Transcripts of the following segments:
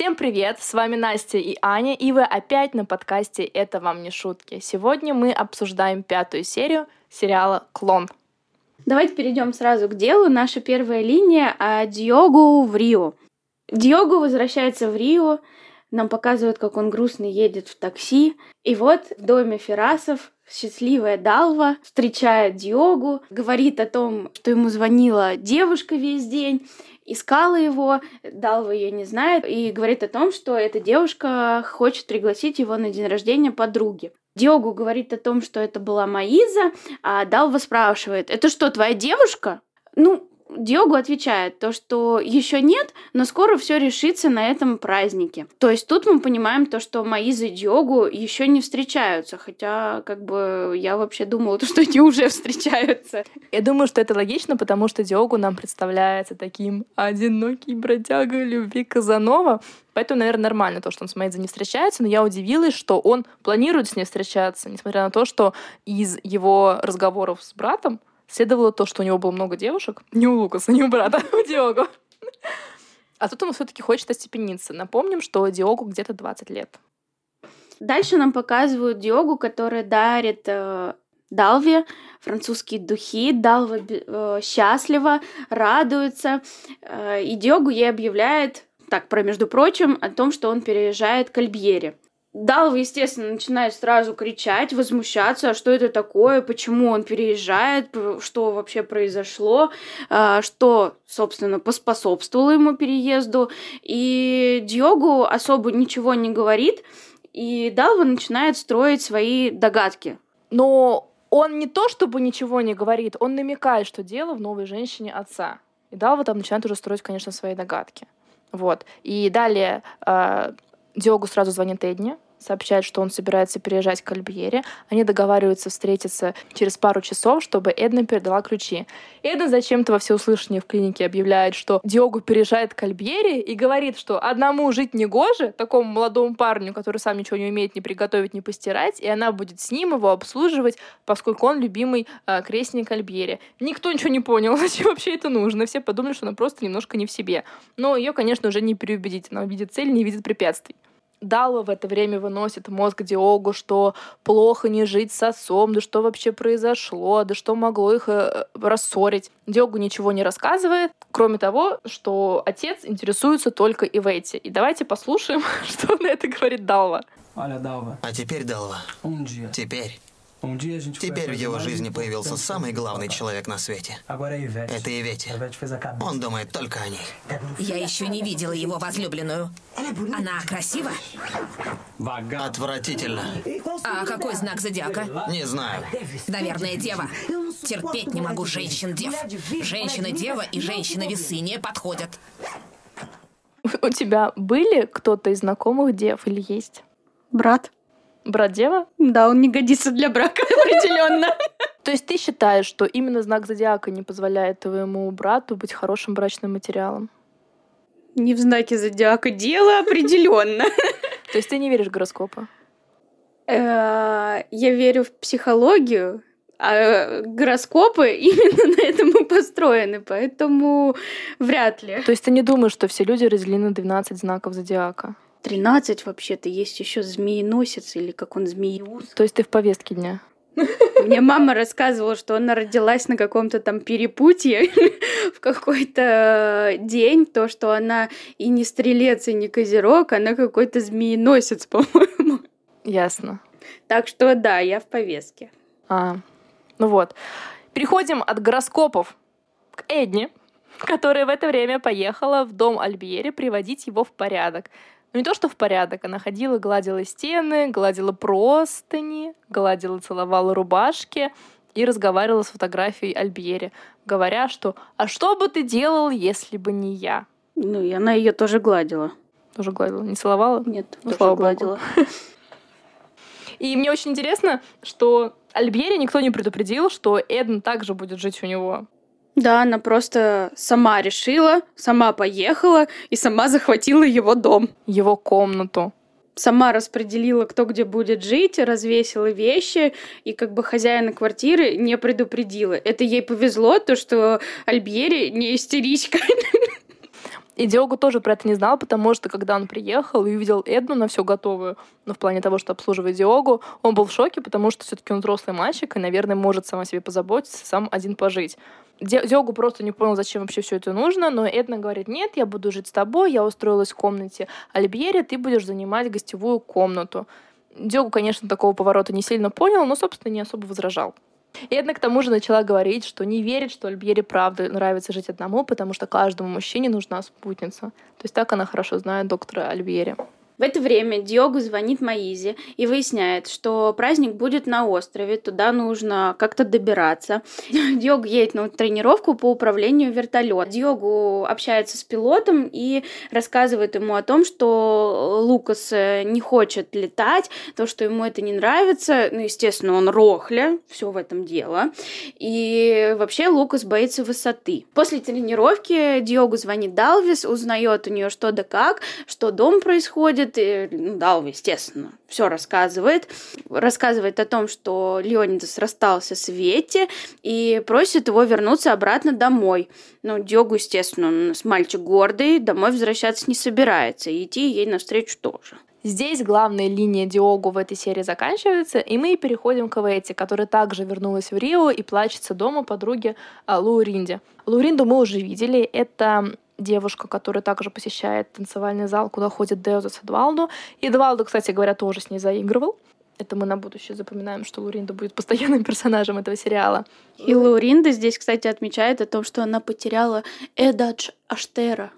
Всем привет! С вами Настя и Аня, и вы опять на подкасте «Это вам не шутки». Сегодня мы обсуждаем пятую серию сериала «Клон». Давайте перейдем сразу к делу. Наша первая линия о Диогу в Рио. Диогу возвращается в Рио, нам показывают, как он грустно едет в такси. И вот в доме Ферасов счастливая Далва встречает Диогу, говорит о том, что ему звонила девушка весь день, искала его, Далва ее не знает, и говорит о том, что эта девушка хочет пригласить его на день рождения подруги. Диогу говорит о том, что это была Маиза, а Далва спрашивает, это что, твоя девушка? Ну, Диогу отвечает то, что еще нет, но скоро все решится на этом празднике. То есть тут мы понимаем то, что Маиза и Диогу еще не встречаются, хотя как бы я вообще думала, то, что они уже встречаются. Я думаю, что это логично, потому что Диогу нам представляется таким одинокий бродяга любви Казанова, Поэтому, наверное, нормально то, что он с Мэйдзи не встречается, но я удивилась, что он планирует с ней встречаться, несмотря на то, что из его разговоров с братом следовало то, что у него было много девушек. Не у Лукаса, не у брата, у Диогу. А тут он все-таки хочет остепениться. Напомним, что Диогу где-то 20 лет. Дальше нам показывают Диогу, который дарит э, Далве французские духи. Далва э, счастлива, радуется. Э, и Диогу ей объявляет, так, про между прочим, о том, что он переезжает к Альбьере. Далва, естественно, начинает сразу кричать, возмущаться, а что это такое, почему он переезжает, что вообще произошло, а, что, собственно, поспособствовало ему переезду. И Диогу особо ничего не говорит, и Далва начинает строить свои догадки. Но он не то чтобы ничего не говорит, он намекает, что дело в новой женщине отца. И Далва там начинает уже строить, конечно, свои догадки. Вот. И далее а, Диогу сразу звонит Эдни, сообщает, что он собирается переезжать к Альбьере. Они договариваются встретиться через пару часов, чтобы Эдна передала ключи. Эдна зачем-то во всеуслышание в клинике объявляет, что Диогу переезжает к Альбьере и говорит, что одному жить не гоже, такому молодому парню, который сам ничего не умеет ни приготовить, ни постирать, и она будет с ним его обслуживать, поскольку он любимый э, крестник Альбьере. Никто ничего не понял, зачем вообще это нужно. Все подумали, что она просто немножко не в себе. Но ее, конечно, уже не переубедить. Она видит цель, не видит препятствий. Дало в это время выносит мозг Диогу, что плохо не жить с отцом, да что вообще произошло, да что могло их э, рассорить. Диогу ничего не рассказывает, кроме того, что отец интересуется только Ивети. И давайте послушаем, что на это говорит Далва. А теперь, Далва, теперь Теперь в его жизни появился самый главный человек на свете. Это Ивети. Он думает только о ней. Я еще не видела его возлюбленную. Она красива? Отвратительно. А какой знак зодиака? Не знаю. Наверное, дева. Терпеть не могу женщин-дев. Женщина-дева и женщина-весы не подходят. У тебя были кто-то из знакомых дев или есть? Брат. Брат дева? Да, он не годится для брака определенно. То есть ты считаешь, что именно знак зодиака не позволяет твоему брату быть хорошим брачным материалом? Не в знаке зодиака дело определенно. То есть ты не веришь в гороскопы? Э, я верю в психологию, а гороскопы именно на этом и построены, поэтому вряд ли. То есть ты не думаешь, что все люди разделены на 12 знаков зодиака? 13 вообще-то, есть еще змееносец или как он змеюз. То есть ты в повестке дня? Мне мама рассказывала, что она родилась на каком-то там перепутье в какой-то день, то, что она и не стрелец, и не козерог, она какой-то змееносец, по-моему. Ясно. Так что да, я в повестке. А, ну вот. Переходим от гороскопов к Эдни, которая в это время поехала в дом Альбьери приводить его в порядок. Ну не то, что в порядок, она ходила, гладила стены, гладила простыни, гладила, целовала рубашки и разговаривала с фотографией Альбьери, говоря, что «А что бы ты делал, если бы не я?» Ну, и она ее тоже гладила. Тоже гладила? Не целовала? Нет, ну, тоже гладила. И мне очень интересно, что Альбьери никто не предупредил, что Эдна также будет жить у него. Да, она просто сама решила, сама поехала и сама захватила его дом. Его комнату. Сама распределила, кто где будет жить, развесила вещи, и как бы хозяина квартиры не предупредила. Это ей повезло, то, что Альбьери не истеричка. И Диогу тоже про это не знал, потому что когда он приехал и увидел Эдну на все готовую, ну, в плане того, что обслуживает Диогу, он был в шоке, потому что все-таки он взрослый мальчик и, наверное, может сам о себе позаботиться, сам один пожить. Диогу просто не понял, зачем вообще все это нужно, но Эдна говорит, нет, я буду жить с тобой, я устроилась в комнате Альбьери, ты будешь занимать гостевую комнату. Диогу, конечно, такого поворота не сильно понял, но, собственно, не особо возражал. Эдна к тому же начала говорить, что не верит, что Альбьере правда нравится жить одному, потому что каждому мужчине нужна спутница. То есть так она хорошо знает доктора Альбьери. В это время Диогу звонит Маизе и выясняет, что праздник будет на острове, туда нужно как-то добираться. Диогу едет на тренировку по управлению вертолетом. Диогу общается с пилотом и рассказывает ему о том, что Лукас э, не хочет летать, то, что ему это не нравится. Ну, естественно, он рохля, все в этом дело. И вообще Лукас боится высоты. После тренировки Диогу звонит Далвис, узнает у нее что да как, что дом происходит, приходит, и, ну, Далва, естественно, все рассказывает. Рассказывает о том, что Леонидас расстался с Ветти и просит его вернуться обратно домой. Ну, Диогу, естественно, он мальчик гордый, домой возвращаться не собирается, и идти ей навстречу тоже. Здесь главная линия Диогу в этой серии заканчивается, и мы переходим к Ветти, которая также вернулась в Рио и плачется дома подруги а, Луринде. Луринду мы уже видели. Это девушка, которая также посещает танцевальный зал, куда ходит Деоза с Эдвалду. И Эдвалду, кстати говоря, тоже с ней заигрывал. Это мы на будущее запоминаем, что Луринда будет постоянным персонажем этого сериала. И Луринда здесь, кстати, отмечает о том, что она потеряла Эдадж Аштера.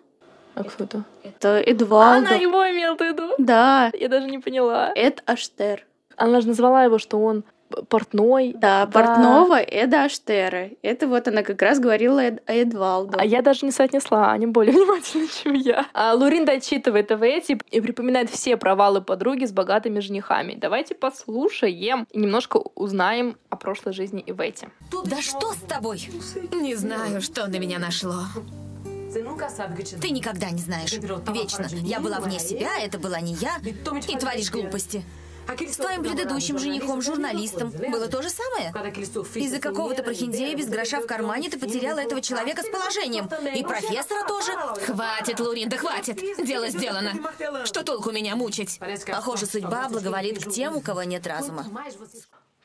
А кто это? Это Эдвалдо. Она его имела в виду? Да. Я даже не поняла. Эд Аштер. Она же назвала его, что он портной. Да, да, портного Эда Аштера. Это вот она как раз говорила Эд, Эдвалду. А я даже не соотнесла, они более внимательны, чем я. А Луринда отчитывает эти и припоминает все провалы подруги с богатыми женихами. Давайте послушаем и немножко узнаем о прошлой жизни Ивети. Да что с тобой? Не знаю, что на меня нашло. Ты никогда не знаешь. Вечно. Я была вне себя, это была не я. И творишь глупости. С твоим предыдущим женихом, журналистом, было то же самое? Из-за какого-то прохиндея без гроша в кармане ты потеряла этого человека с положением. И профессора тоже. Хватит, Луринда, хватит. Дело сделано. Что толку меня мучить? Похоже, судьба благоволит к тем, у кого нет разума.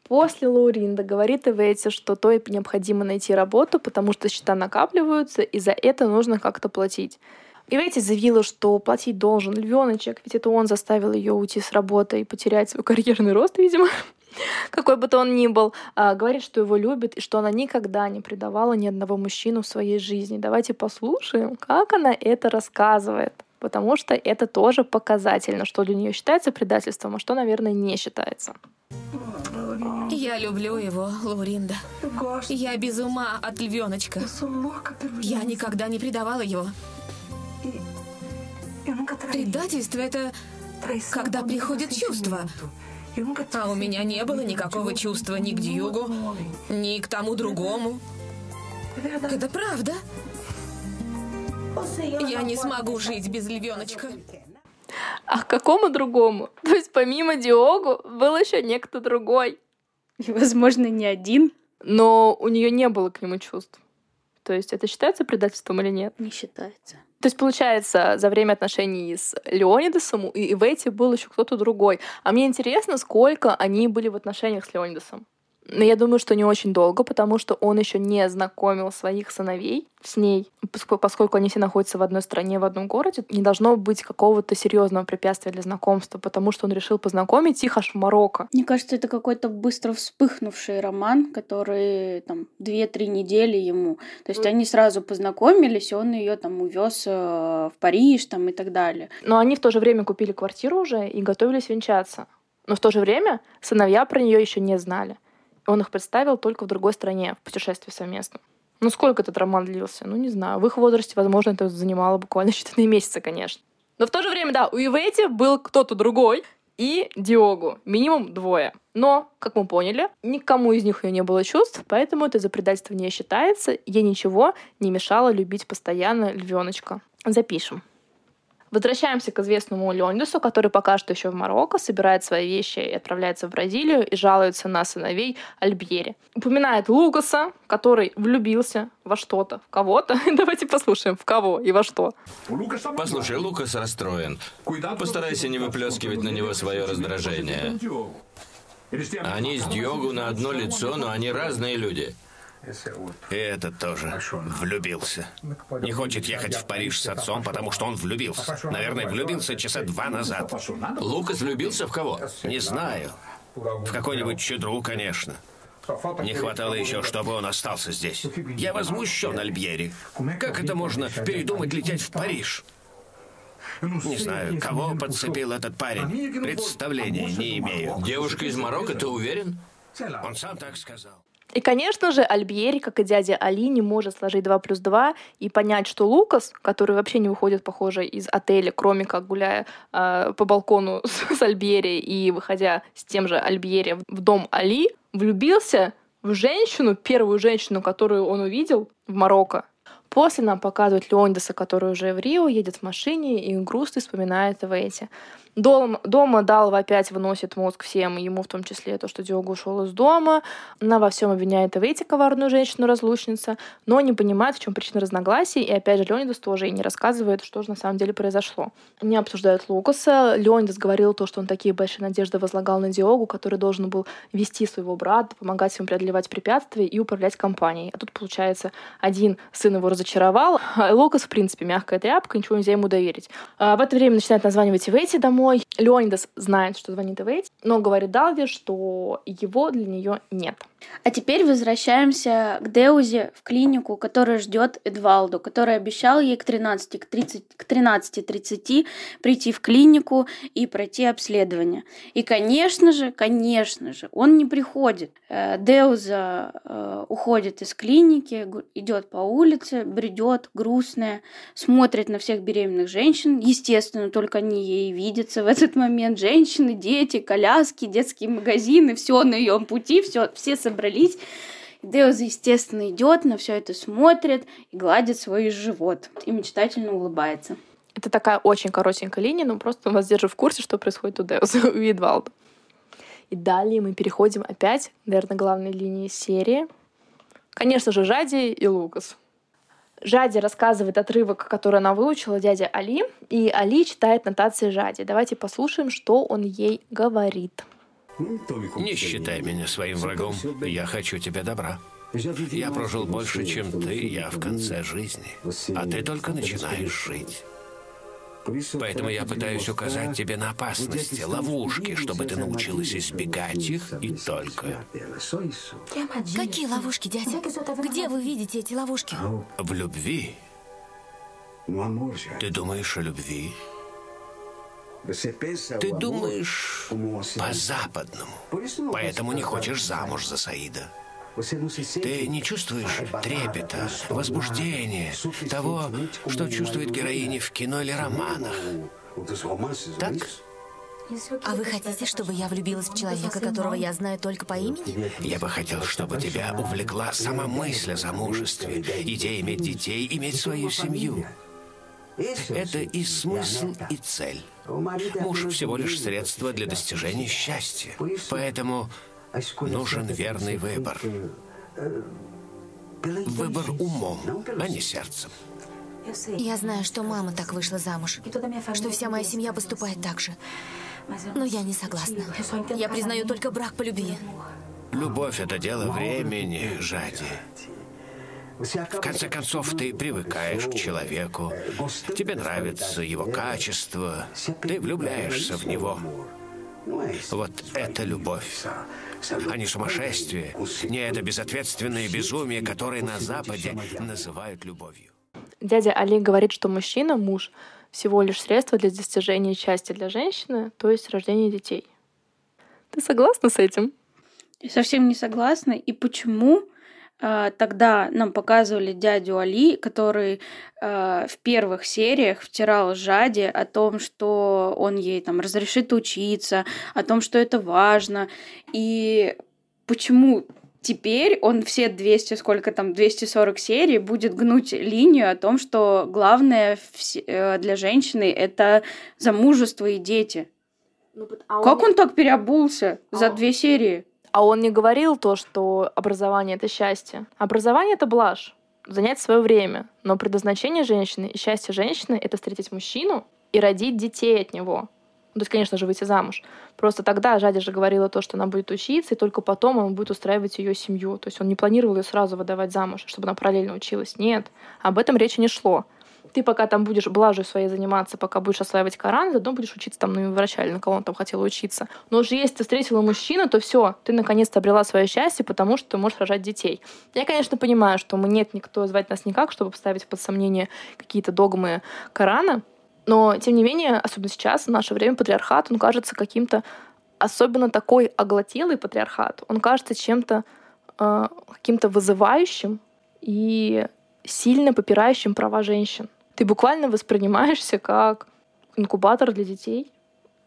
После Лауринда говорит Эвети, что той необходимо найти работу, потому что счета накапливаются, и за это нужно как-то платить. И Ветти заявила, что платить должен львеночек, ведь это он заставил ее уйти с работы и потерять свой карьерный рост, видимо, какой бы то он ни был. А, говорит, что его любит и что она никогда не предавала ни одного мужчину в своей жизни. Давайте послушаем, как она это рассказывает. Потому что это тоже показательно, что для нее считается предательством, а что, наверное, не считается. Я люблю его, Лауринда. Я без ума от львеночка. Я никогда не предавала его. Предательство — это когда приходит чувство. А у меня не было никакого чувства ни к Дьюгу, ни к тому другому. Это правда. Я не смогу жить без львеночка. А к какому другому? То есть помимо Диогу был еще некто другой. И, возможно, не один. Но у нее не было к нему чувств. То есть это считается предательством или нет? Не считается. То есть, получается, за время отношений с Леонидасом и в эти был еще кто-то другой. А мне интересно, сколько они были в отношениях с Леонидасом. Но я думаю, что не очень долго, потому что он еще не знакомил своих сыновей с ней, поскольку они все находятся в одной стране, в одном городе, не должно быть какого-то серьезного препятствия для знакомства, потому что он решил познакомить их аж в Марокко. Мне кажется, это какой-то быстро вспыхнувший роман, который там две-три недели ему. То есть они сразу познакомились, и он ее там увез э, в Париж там и так далее. Но они в то же время купили квартиру уже и готовились венчаться. Но в то же время сыновья про нее еще не знали. Он их представил только в другой стране, в путешествии совместном. Ну, сколько этот роман длился? Ну, не знаю. В их возрасте, возможно, это занимало буквально считанные месяцы, конечно. Но в то же время, да, у Ивети был кто-то другой, и Диогу. Минимум двое. Но, как мы поняли, никому из них у нее не было чувств, поэтому это за предательство не считается. Ей ничего не мешало любить постоянно львеночка. Запишем. Возвращаемся к известному Леонидусу, который пока что еще в Марокко, собирает свои вещи и отправляется в Бразилию и жалуется на сыновей Альбьери. Упоминает Лукаса, который влюбился во что-то, в кого-то. Давайте послушаем, в кого и во что. Послушай, Лукас расстроен. Постарайся не выплескивать на него свое раздражение. Они с Диогу на одно лицо, но они разные люди. Этот тоже влюбился. Не хочет ехать в Париж с отцом, потому что он влюбился. Наверное, влюбился часа два назад. Лукас влюбился в кого? Не знаю. В какой-нибудь чудру, конечно. Не хватало еще, чтобы он остался здесь. Я возмущен, Альбьери. Как это можно передумать лететь в Париж? Не знаю, кого подцепил этот парень. Представления не имею. Девушка из Марокко, ты уверен? Он сам так сказал. И, конечно же, Альбьери, как и дядя Али, не может сложить 2 плюс 2 и понять, что Лукас, который вообще не выходит, похоже, из отеля, кроме как гуляя э, по балкону с, с Альбьери и выходя с тем же Альбьери в дом Али, влюбился в женщину, первую женщину, которую он увидел в Марокко. После нам показывают Леондеса, который уже в Рио, едет в машине и грустно вспоминает в эти. Дом, дома Далва опять выносит мозг всем, ему в том числе то, что Диогу ушел из дома. Она во всем обвиняет Эвейти, коварную женщину-разлучницу, но не понимает, в чем причина разногласий. И опять же, Леонидас тоже и не рассказывает, что же на самом деле произошло. Они обсуждают Лукаса. Леонидас говорил то, что он такие большие надежды возлагал на Диогу, который должен был вести своего брата, помогать ему преодолевать препятствия и управлять компанией. А тут, получается, один сын его разочаровал, а Лукас, в принципе, мягкая тряпка, ничего нельзя ему доверить. А в это время начинает названивать Эвейти домой, домой. Леонидас знает, что звонит Эвейт, но говорит Далве, что его для нее нет. А теперь возвращаемся к Деузе в клинику, которая ждет Эдвалду, который обещал ей к 13, к 30, к 13.30 прийти в клинику и пройти обследование. И, конечно же, конечно же, он не приходит. Э, Деуза э, уходит из клиники, идет по улице, бредет, грустная, смотрит на всех беременных женщин. Естественно, только они ей видятся в этот момент. Женщины, дети, коляски, детские магазины, все на ее пути, все, все собрались. Деуза, естественно, идет, на все это смотрит и гладит свой живот. И мечтательно улыбается. Это такая очень коротенькая линия, но просто вас держу в курсе, что происходит у Деуза, у Видвалда. И далее мы переходим опять, наверное, главной линии серии. Конечно же, Жади и Лукас. Жади рассказывает отрывок, который она выучила дядя Али, и Али читает нотации Жади. Давайте послушаем, что он ей говорит. Не считай меня своим врагом. Я хочу тебе добра. Я прожил больше, чем ты, я в конце жизни. А ты только начинаешь жить. Поэтому я пытаюсь указать тебе на опасности, ловушки, чтобы ты научилась избегать их и только. Какие ловушки, дядя? Где вы видите эти ловушки? В любви. Ты думаешь о любви? Ты думаешь по-западному, поэтому не хочешь замуж за Саида. Ты не чувствуешь трепета, возбуждения, того, что чувствуют героини в кино или романах. Так? А вы хотите, чтобы я влюбилась в человека, которого я знаю только по имени? Я бы хотел, чтобы тебя увлекла сама мысль о замужестве, идея иметь детей, иметь свою семью. Это и смысл, и цель. Муж всего лишь средство для достижения счастья. Поэтому нужен верный выбор. Выбор умом, а не сердцем. Я знаю, что мама так вышла замуж, что вся моя семья поступает так же. Но я не согласна. Я признаю только брак по любви. Любовь — это дело времени, Жади. В конце концов, ты привыкаешь к человеку, тебе нравится его качество, ты влюбляешься в него. Вот это любовь, а не сумасшествие, не это безответственное безумие, которое на Западе называют любовью. Дядя Али говорит, что мужчина, муж, всего лишь средство для достижения счастья для женщины, то есть рождения детей. Ты согласна с этим? Я совсем не согласна. И почему тогда нам показывали дядю Али, который э, в первых сериях втирал Жаде о том, что он ей там разрешит учиться, о том, что это важно. И почему Теперь он все 200, сколько там, 240 серий будет гнуть линию о том, что главное э, для женщины это замужество и дети. Ну, а как он... он так переобулся а за две серии? А он не говорил то, что образование это счастье. Образование это блажь, занять свое время. Но предназначение женщины и счастье женщины это встретить мужчину и родить детей от него. Ну, то есть, конечно же, выйти замуж. Просто тогда Жадя же говорила то, что она будет учиться, и только потом он будет устраивать ее семью. То есть он не планировал ее сразу выдавать замуж, чтобы она параллельно училась. Нет, об этом речи не шло. Ты пока там будешь блажью своей заниматься, пока будешь осваивать Коран, заодно будешь учиться там на врача или на кого он там хотела учиться. Но уже если ты встретила мужчину, то все, ты наконец-то обрела свое счастье, потому что ты можешь рожать детей. Я, конечно, понимаю, что мы нет никто звать нас никак, чтобы поставить под сомнение какие-то догмы Корана, но, тем не менее, особенно сейчас, в наше время, патриархат, он кажется каким-то особенно такой оглотелый патриархат. Он кажется чем-то э, каким-то вызывающим и сильно попирающим права женщин. Ты буквально воспринимаешься как инкубатор для детей,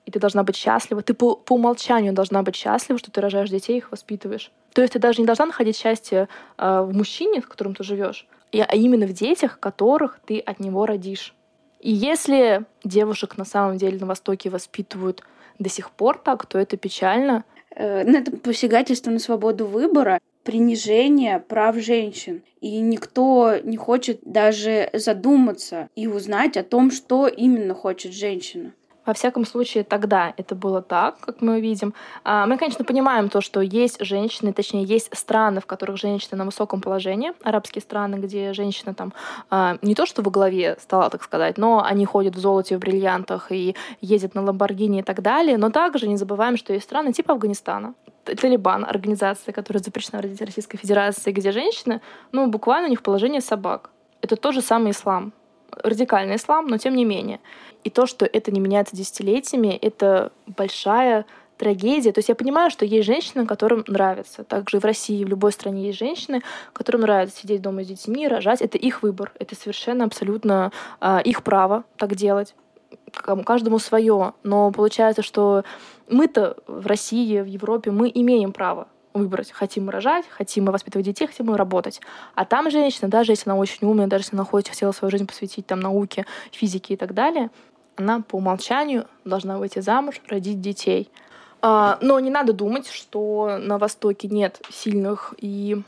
и ты должна быть счастлива. Ты по, по умолчанию должна быть счастлива, что ты рожаешь детей и их воспитываешь. То есть ты даже не должна находить счастье э, в мужчине, с которым ты живешь, а именно в детях, которых ты от него родишь. И если девушек на самом деле на Востоке воспитывают до сих пор так, то это печально. Э, ну, это посягательство на свободу выбора, принижение прав женщин. И никто не хочет даже задуматься и узнать о том, что именно хочет женщина. Во всяком случае, тогда это было так, как мы видим. А, мы, конечно, понимаем то, что есть женщины, точнее, есть страны, в которых женщины на высоком положении, арабские страны, где женщина там а, не то что во главе стола, так сказать, но они ходят в золоте, в бриллиантах и ездят на Ламборгини и так далее. Но также не забываем, что есть страны типа Афганистана, Талибан, организация, которая запрещена в Российской Федерации, где женщины, ну, буквально у них положение собак. Это тот же самый ислам, радикальный ислам, но тем не менее. И то, что это не меняется десятилетиями, это большая трагедия. То есть я понимаю, что есть женщины, которым нравится. Также в России, в любой стране есть женщины, которым нравится сидеть дома с детьми, рожать. Это их выбор. Это совершенно абсолютно э, их право так делать. Каждому свое. Но получается, что мы-то в России, в Европе, мы имеем право выбрать. Хотим мы рожать, хотим мы воспитывать детей, хотим мы работать. А там женщина, даже если она очень умная, даже если она хочет, хотела свою жизнь посвятить там науке, физике и так далее, она по умолчанию должна выйти замуж, родить детей. А, но не надо думать, что на Востоке нет сильных и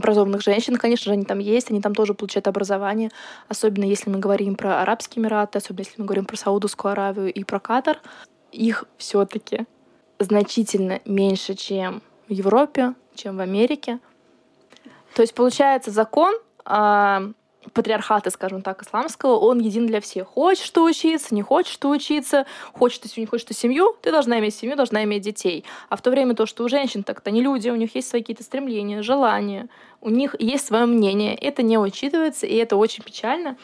образованных женщин, конечно же, они там есть, они там тоже получают образование, особенно если мы говорим про Арабские Эмираты, особенно если мы говорим про Саудовскую Аравию и про Катар, их все-таки значительно меньше, чем в Европе, чем в Америке. То есть, получается, закон э, патриархата, скажем так, исламского, он един для всех. Хочешь что учиться, не хочешь что учиться, хочешь ты не хочешь ты семью, ты должна иметь семью, должна иметь детей. А в то время то, что у женщин так-то не люди, у них есть свои какие-то стремления, желания, у них есть свое мнение, это не учитывается, и это очень печально.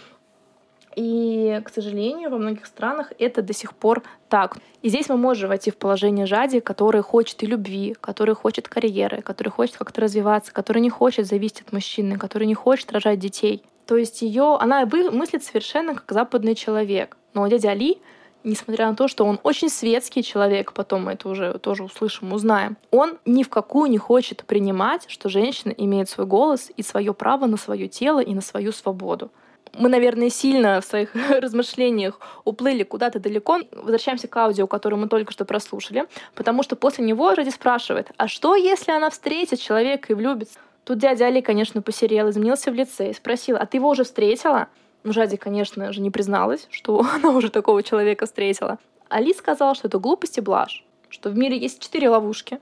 И, к сожалению, во многих странах это до сих пор так. И здесь мы можем войти в положение Жади, который хочет и любви, который хочет карьеры, который хочет как-то развиваться, который не хочет зависеть от мужчины, который не хочет рожать детей. То есть ее, она мыслит совершенно как западный человек. Но дядя Али, несмотря на то, что он очень светский человек, потом мы это уже тоже услышим, узнаем, он ни в какую не хочет принимать, что женщина имеет свой голос и свое право на свое тело и на свою свободу мы, наверное, сильно в своих размышлениях уплыли куда-то далеко. Возвращаемся к аудио, которое мы только что прослушали, потому что после него Ради спрашивает, а что, если она встретит человека и влюбится? Тут дядя Али, конечно, посерел, изменился в лице и спросил, а ты его уже встретила? Ну, Жади, конечно же, не призналась, что она уже такого человека встретила. Али сказал, что это глупость и блажь, что в мире есть четыре ловушки.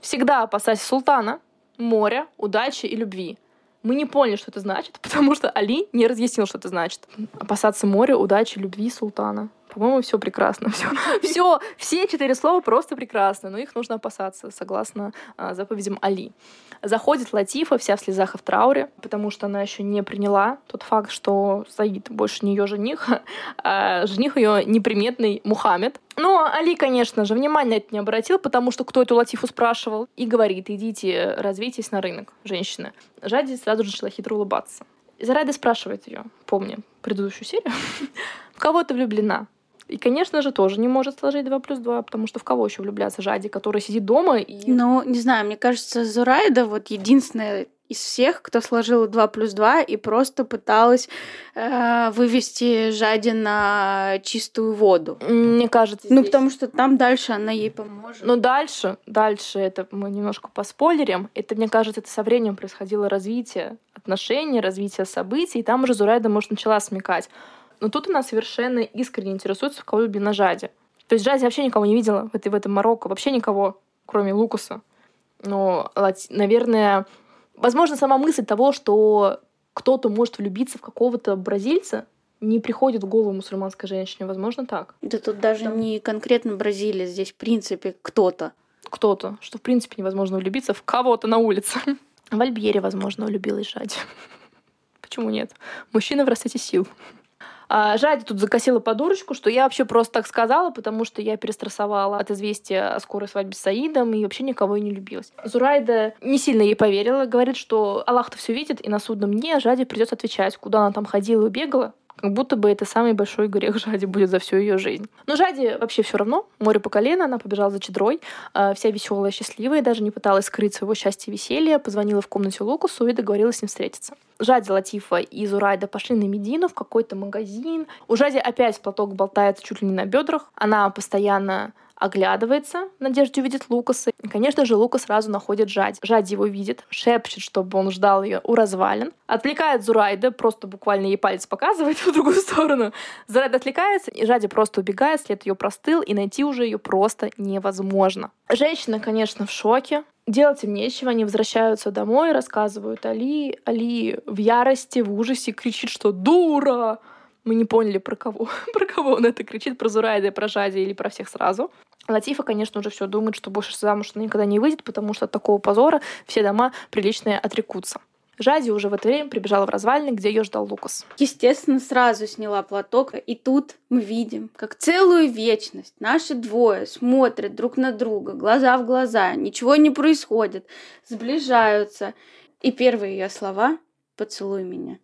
Всегда опасайся султана, моря, удачи и любви. Мы не поняли, что это значит, потому что Али не разъяснил, что это значит. Опасаться моря, удачи, любви, султана. По-моему, все прекрасно. Все, все, все четыре слова просто прекрасны, но их нужно опасаться, согласно а, заповедям Али. Заходит Латифа, вся в слезах и в трауре, потому что она еще не приняла тот факт, что Саид больше не ее жених, а жених ее неприметный Мухаммед. Но Али, конечно же, внимания это не обратил, потому что кто эту Латифу спрашивал, и говорит, идите, развейтесь на рынок, женщины. Жади сразу же начала хитро улыбаться. Зарайда спрашивает ее, помни предыдущую серию, в кого ты влюблена? И, конечно же, тоже не может сложить 2 плюс 2, потому что в кого еще влюбляться Жади, который сидит дома и... Ну, не знаю, мне кажется, Зурайда вот единственная из всех, кто сложил 2 плюс 2 и просто пыталась э, вывести Жади на чистую воду. Мне кажется, Ну, потому что там дальше она ей поможет. Но дальше, дальше это мы немножко поспойлерим. Это, мне кажется, это со временем происходило развитие отношений, развитие событий, и там уже Зурайда, может, начала смекать. Но тут она совершенно искренне интересуется, в кого влюблена Жади. То есть Жади вообще никого не видела в, этой, в этом Марокко, вообще никого, кроме Лукаса. Но, наверное, возможно, сама мысль того, что кто-то может влюбиться в какого-то бразильца, не приходит в голову мусульманской женщине. Возможно, так. Да тут даже Там... не конкретно Бразилия, здесь, в принципе, кто-то. Кто-то. Что, в принципе, невозможно влюбиться в кого-то на улице. В Альбьере, возможно, влюбилась Жади. Почему нет? Мужчина в расцвете сил. А Жади тут закосила подурочку, что я вообще просто так сказала, потому что я перестрессовала от известия о скорой свадьбе с Саидом и вообще никого и не любилась. Зурайда не сильно ей поверила, говорит, что Аллах-то все видит, и на судном дне Жади придется отвечать, куда она там ходила и бегала, как будто бы это самый большой грех Жади будет за всю ее жизнь. Но Жади вообще все равно. Море по колено, она побежала за чедрой. А, вся веселая, счастливая, даже не пыталась скрыть своего счастья и веселья. Позвонила в комнате Лукасу и договорилась с ним встретиться. Жади, Латифа и Зурайда пошли на Медину в какой-то магазин. У Жади опять платок болтается чуть ли не на бедрах. Она постоянно оглядывается в надежде увидеть Лукаса. И, конечно же, Лукас сразу находит Жади. Жади его видит, шепчет, чтобы он ждал ее у развалин. Отвлекает Зурайда, просто буквально ей палец показывает в другую сторону. Зурайда отвлекается, и Жади просто убегает, след ее простыл, и найти уже ее просто невозможно. Женщина, конечно, в шоке. Делать им нечего, они возвращаются домой, рассказывают Али. Али в ярости, в ужасе кричит, что «Дура!» Мы не поняли, про кого. про кого он это кричит, про Зурайда, про Жади или про всех сразу. Латифа, конечно, уже все думает, что больше замуж она никогда не выйдет, потому что от такого позора все дома приличные отрекутся. Жади уже в это время прибежала в развалины, где ее ждал Лукас. Естественно, сразу сняла платок, и тут мы видим, как целую вечность наши двое смотрят друг на друга, глаза в глаза, ничего не происходит, сближаются. И первые ее слова «Поцелуй меня».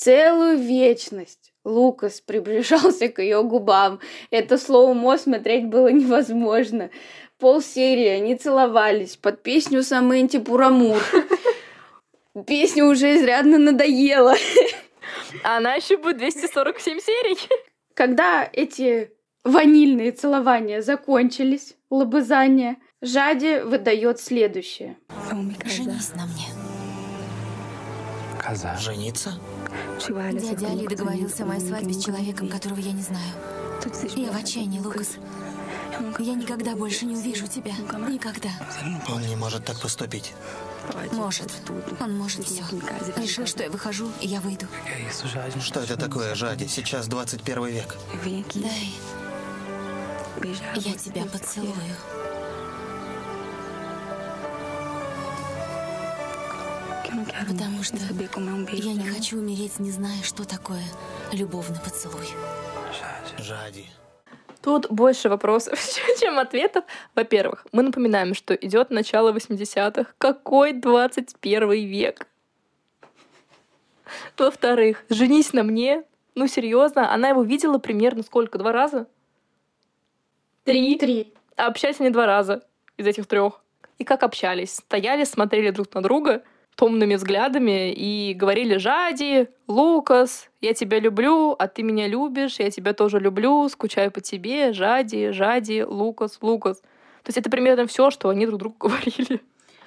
Целую вечность Лукас приближался к ее губам. Это слово «мо» смотреть было невозможно. Пол серии они целовались под песню Саменти Пурамур. Песня уже изрядно надоела. А она еще будет 247 серий. Когда эти ванильные целования закончились, лобызание, Жади выдает следующее. Женись на мне. Жениться? Дядя Али договорился о моей свадьбе с человеком, которого я не знаю. Я в отчаянии, Лукас. Я никогда больше не увижу тебя. Никогда. Он не может так поступить. Может. Он может все. Решил, что я выхожу, и я выйду. Что это такое, Жади? Сейчас 21 век. Дай. Я тебя поцелую. Потому что я не хочу умереть, не зная, что такое любовный поцелуй. Жади. Тут больше вопросов, чем ответов. Во-первых, мы напоминаем, что идет начало 80-х. Какой 21 век? Во-вторых, женись на мне. Ну, серьезно, она его видела примерно сколько? Два раза? Три? Три. А общались они два раза из этих трех. И как общались? Стояли, смотрели друг на друга — томными взглядами и говорили «Жади, Лукас, я тебя люблю, а ты меня любишь, я тебя тоже люблю, скучаю по тебе, Жади, Жади, Лукас, Лукас». То есть это примерно все, что они друг другу говорили.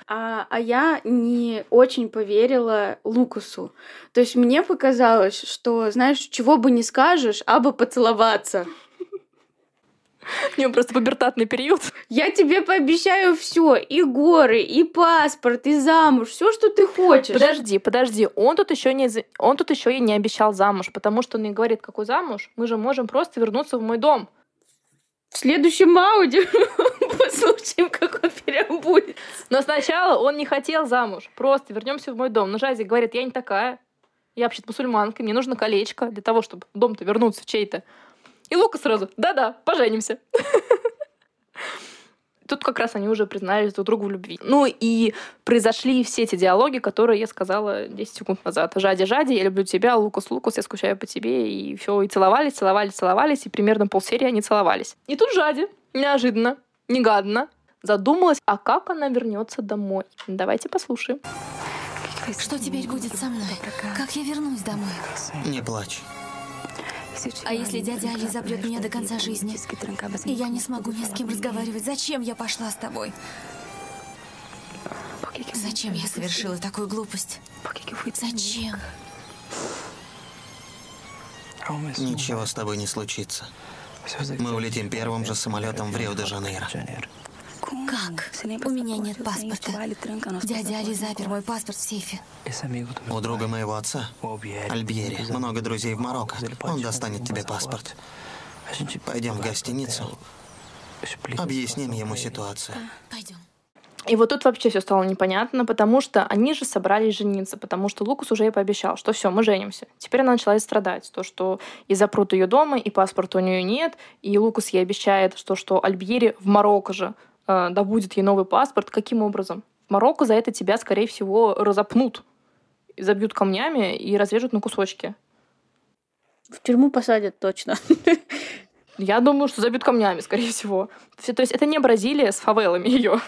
А, а я не очень поверила Лукасу. То есть мне показалось, что, знаешь, чего бы не скажешь, а бы поцеловаться. У него просто пубертатный период. Я тебе пообещаю все, и горы, и паспорт, и замуж, все, что ты хочешь. Подожди, подожди, он тут еще не, он тут еще и не обещал замуж, потому что он не говорит, какой замуж. Мы же можем просто вернуться в мой дом. В следующем аудио послушаем, как он переобуется. Но сначала он не хотел замуж. Просто вернемся в мой дом. Но Жази говорит, я не такая. Я вообще-то мусульманка, мне нужно колечко для того, чтобы дом-то вернуться в чей-то. И Лука сразу, да-да, поженимся. тут как раз они уже признались друг другу в любви. Ну и произошли все эти диалоги, которые я сказала 10 секунд назад. Жади, Жади, я люблю тебя, Лукас, Лукас, я скучаю по тебе. И все, и целовались, целовались, целовались, и примерно полсерии они целовались. И тут Жади, неожиданно, негадно, задумалась, а как она вернется домой. Давайте послушаем. Что теперь будет со мной? Как я вернусь домой? Не плачь. А если дядя Али запрет меня до конца жизни, и я не смогу ни с кем разговаривать, зачем я пошла с тобой? Зачем я совершила такую глупость? Зачем? Ничего с тобой не случится. Мы улетим первым же самолетом в Рио-де-Жанейро. Как? У меня нет паспорта. Дядя Али запер мой паспорт в сейфе. У друга моего отца, Альбьери, много друзей в Марокко. Он достанет тебе паспорт. Пойдем в гостиницу. Объясним ему ситуацию. Пойдем. И вот тут вообще все стало непонятно, потому что они же собрались жениться, потому что Лукас уже ей пообещал, что все, мы женимся. Теперь она начала страдать, то, что и запрут ее дома, и паспорта у нее нет, и Лукас ей обещает, что, что Альбьери в Марокко же э, добудет ей новый паспорт. Каким образом? В Марокко за это тебя, скорее всего, разопнут, забьют камнями и разрежут на кусочки. В тюрьму посадят точно. Я думаю, что забьют камнями, скорее всего. То есть это не Бразилия с фавелами ее.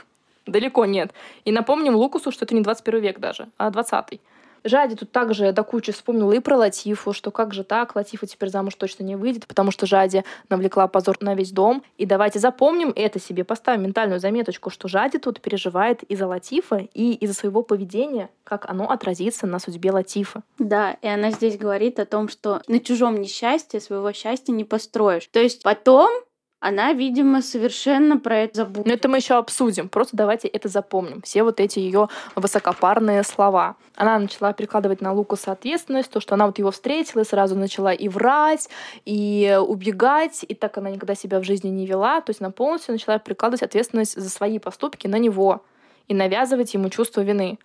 Далеко нет. И напомним Лукусу, что это не 21 век даже, а 20 Жади тут также до кучи вспомнила и про Латифу, что как же так, Латифа теперь замуж точно не выйдет, потому что Жади навлекла позор на весь дом. И давайте запомним это себе, поставим ментальную заметочку, что Жади тут переживает из-за Латифа и из-за своего поведения, как оно отразится на судьбе Латифа. Да, и она здесь говорит о том, что на чужом несчастье своего счастья не построишь. То есть потом она, видимо, совершенно про это забыла. Но это мы еще обсудим. Просто давайте это запомним. Все вот эти ее высокопарные слова. Она начала перекладывать на Лукаса ответственность, то, что она вот его встретила, и сразу начала и врать, и убегать, и так она никогда себя в жизни не вела. То есть она полностью начала перекладывать ответственность за свои поступки на него и навязывать ему чувство вины.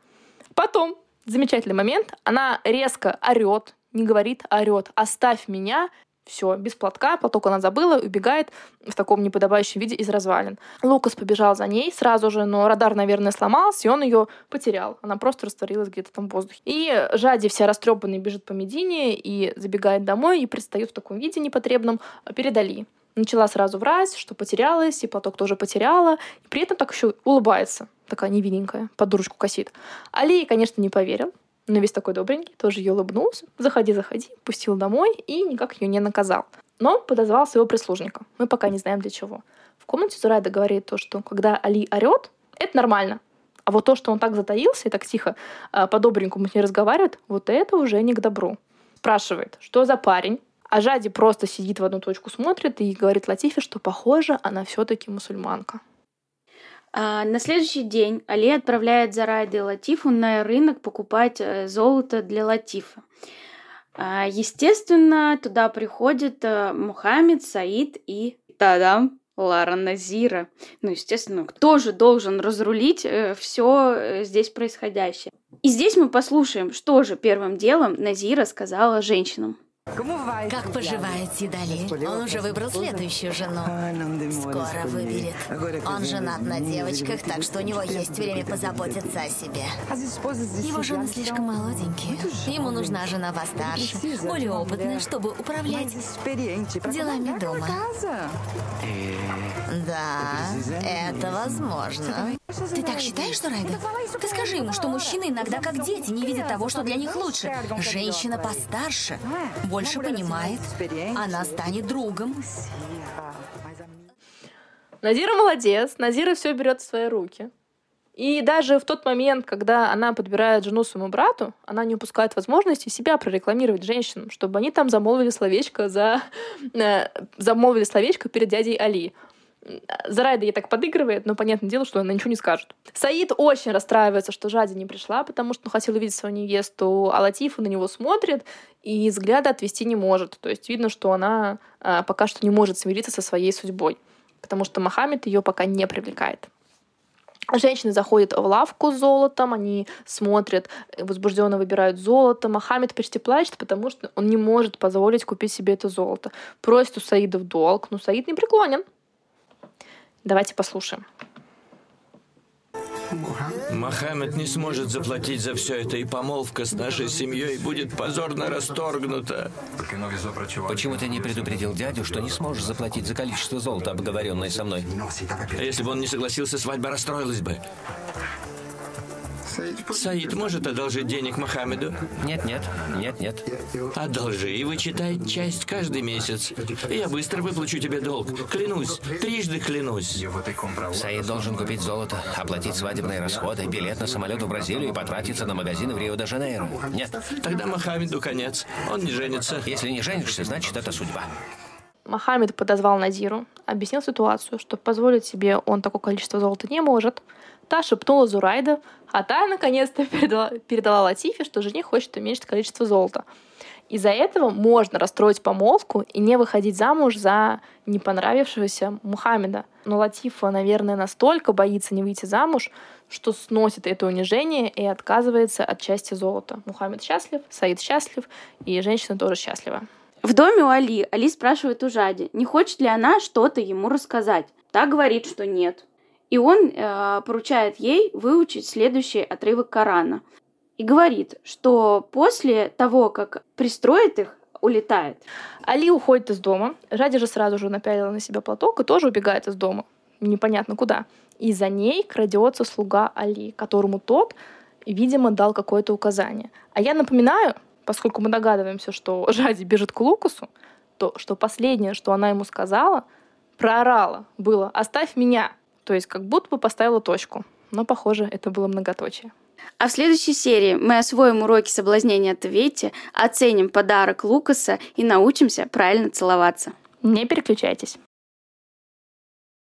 Потом, замечательный момент, она резко орет, не говорит, орет. «Оставь меня, все, без платка, платок она забыла, убегает в таком неподобающем виде из развалин. Лукас побежал за ней сразу же, но радар, наверное, сломался, и он ее потерял. Она просто растворилась где-то там в воздухе. И Жади вся растрепанная бежит по Медине и забегает домой и предстает в таком виде непотребном перед Али. Начала сразу врать, что потерялась, и платок тоже потеряла, и при этом так еще улыбается, такая невинненькая, под дурочку косит. Али, конечно, не поверил, но весь такой добренький, тоже ей улыбнулся. Заходи, заходи, пустил домой и никак ее не наказал. Но подозвал своего прислужника. Мы пока не знаем для чего. В комнате Зурайда говорит то, что когда Али орет, это нормально. А вот то, что он так затаился и так тихо а, по-добренькому с ней разговаривает, вот это уже не к добру. Спрашивает, что за парень? А Жади просто сидит в одну точку, смотрит и говорит Латифе, что похоже, она все-таки мусульманка. А на следующий день Али отправляет Зарайда и Латифу на рынок покупать э, золото для Латифа. Естественно, туда приходят э, Мухаммед, Саид и Тадам Лара Назира. Ну, естественно, кто же должен разрулить э, все здесь происходящее? И здесь мы послушаем, что же первым делом Назира сказала женщинам. Как поживает Сидали? Он уже выбрал следующую жену. Скоро выберет. Он женат на девочках, так что у него есть время позаботиться о себе. Его жены слишком молоденькие. Ему нужна жена постарше, более опытная, чтобы управлять делами дома. Да, это возможно. Ты так считаешь, что Райда? Ты скажи ему, что мужчины иногда как дети, не видят того, что для них лучше. Женщина постарше, больше понимает, она станет другом. Назира молодец, Назира все берет в свои руки. И даже в тот момент, когда она подбирает жену своему брату, она не упускает возможности себя прорекламировать женщинам, чтобы они там замолвили словечко за... Э, замолвили словечко перед дядей Али. Зарайда ей так подыгрывает, но понятное дело, что она ничего не скажет. Саид очень расстраивается, что Жади не пришла, потому что он хотел увидеть свою невесту, а Латифа на него смотрит и взгляда отвести не может. То есть видно, что она а, пока что не может смириться со своей судьбой, потому что Мохаммед ее пока не привлекает. Женщины заходят в лавку с золотом, они смотрят, возбужденно выбирают золото. Мохаммед почти плачет, потому что он не может позволить купить себе это золото. Просит у Саида в долг, но Саид не преклонен. Давайте послушаем. Мохаммед не сможет заплатить за все это, и помолвка с нашей семьей будет позорно расторгнута. Почему ты не предупредил дядю, что не сможешь заплатить за количество золота, обговоренное со мной? А если бы он не согласился, свадьба расстроилась бы. Саид может одолжить денег Мохаммеду? Нет, нет, нет, нет. Одолжи и вычитай часть каждый месяц. Я быстро выплачу тебе долг. Клянусь, трижды клянусь. Саид должен купить золото, оплатить свадебные расходы, билет на самолет в Бразилию и потратиться на магазины в Рио-де-Жанейро. Нет. Тогда Мохаммеду конец. Он не женится. Если не женишься, значит, это судьба. Мохаммед подозвал Назиру, объяснил ситуацию, что позволить себе он такое количество золота не может. Та шепнула Зурайда, а та наконец-то передала, передала Латифе, что жених хочет уменьшить количество золота. Из-за этого можно расстроить помолвку и не выходить замуж за не понравившегося Мухаммеда. Но Латифа, наверное, настолько боится не выйти замуж, что сносит это унижение и отказывается от части золота. Мухаммед счастлив, Саид счастлив, и женщина тоже счастлива. В доме у Али Али спрашивает у Жади, не хочет ли она что-то ему рассказать. Та говорит, что нет. И он э, поручает ей выучить следующий отрывок Корана. И говорит, что после того, как пристроит их, улетает. Али уходит из дома. Жади же сразу же напялила на себя платок и тоже убегает из дома. Непонятно куда. И за ней крадется слуга Али, которому тот, видимо, дал какое-то указание. А я напоминаю, поскольку мы догадываемся, что Жади бежит к Лукасу, то что последнее, что она ему сказала, проорала, было «оставь меня». То есть как будто бы поставила точку. Но, похоже, это было многоточие. А в следующей серии мы освоим уроки соблазнения от Ветти, оценим подарок Лукаса и научимся правильно целоваться. Не переключайтесь.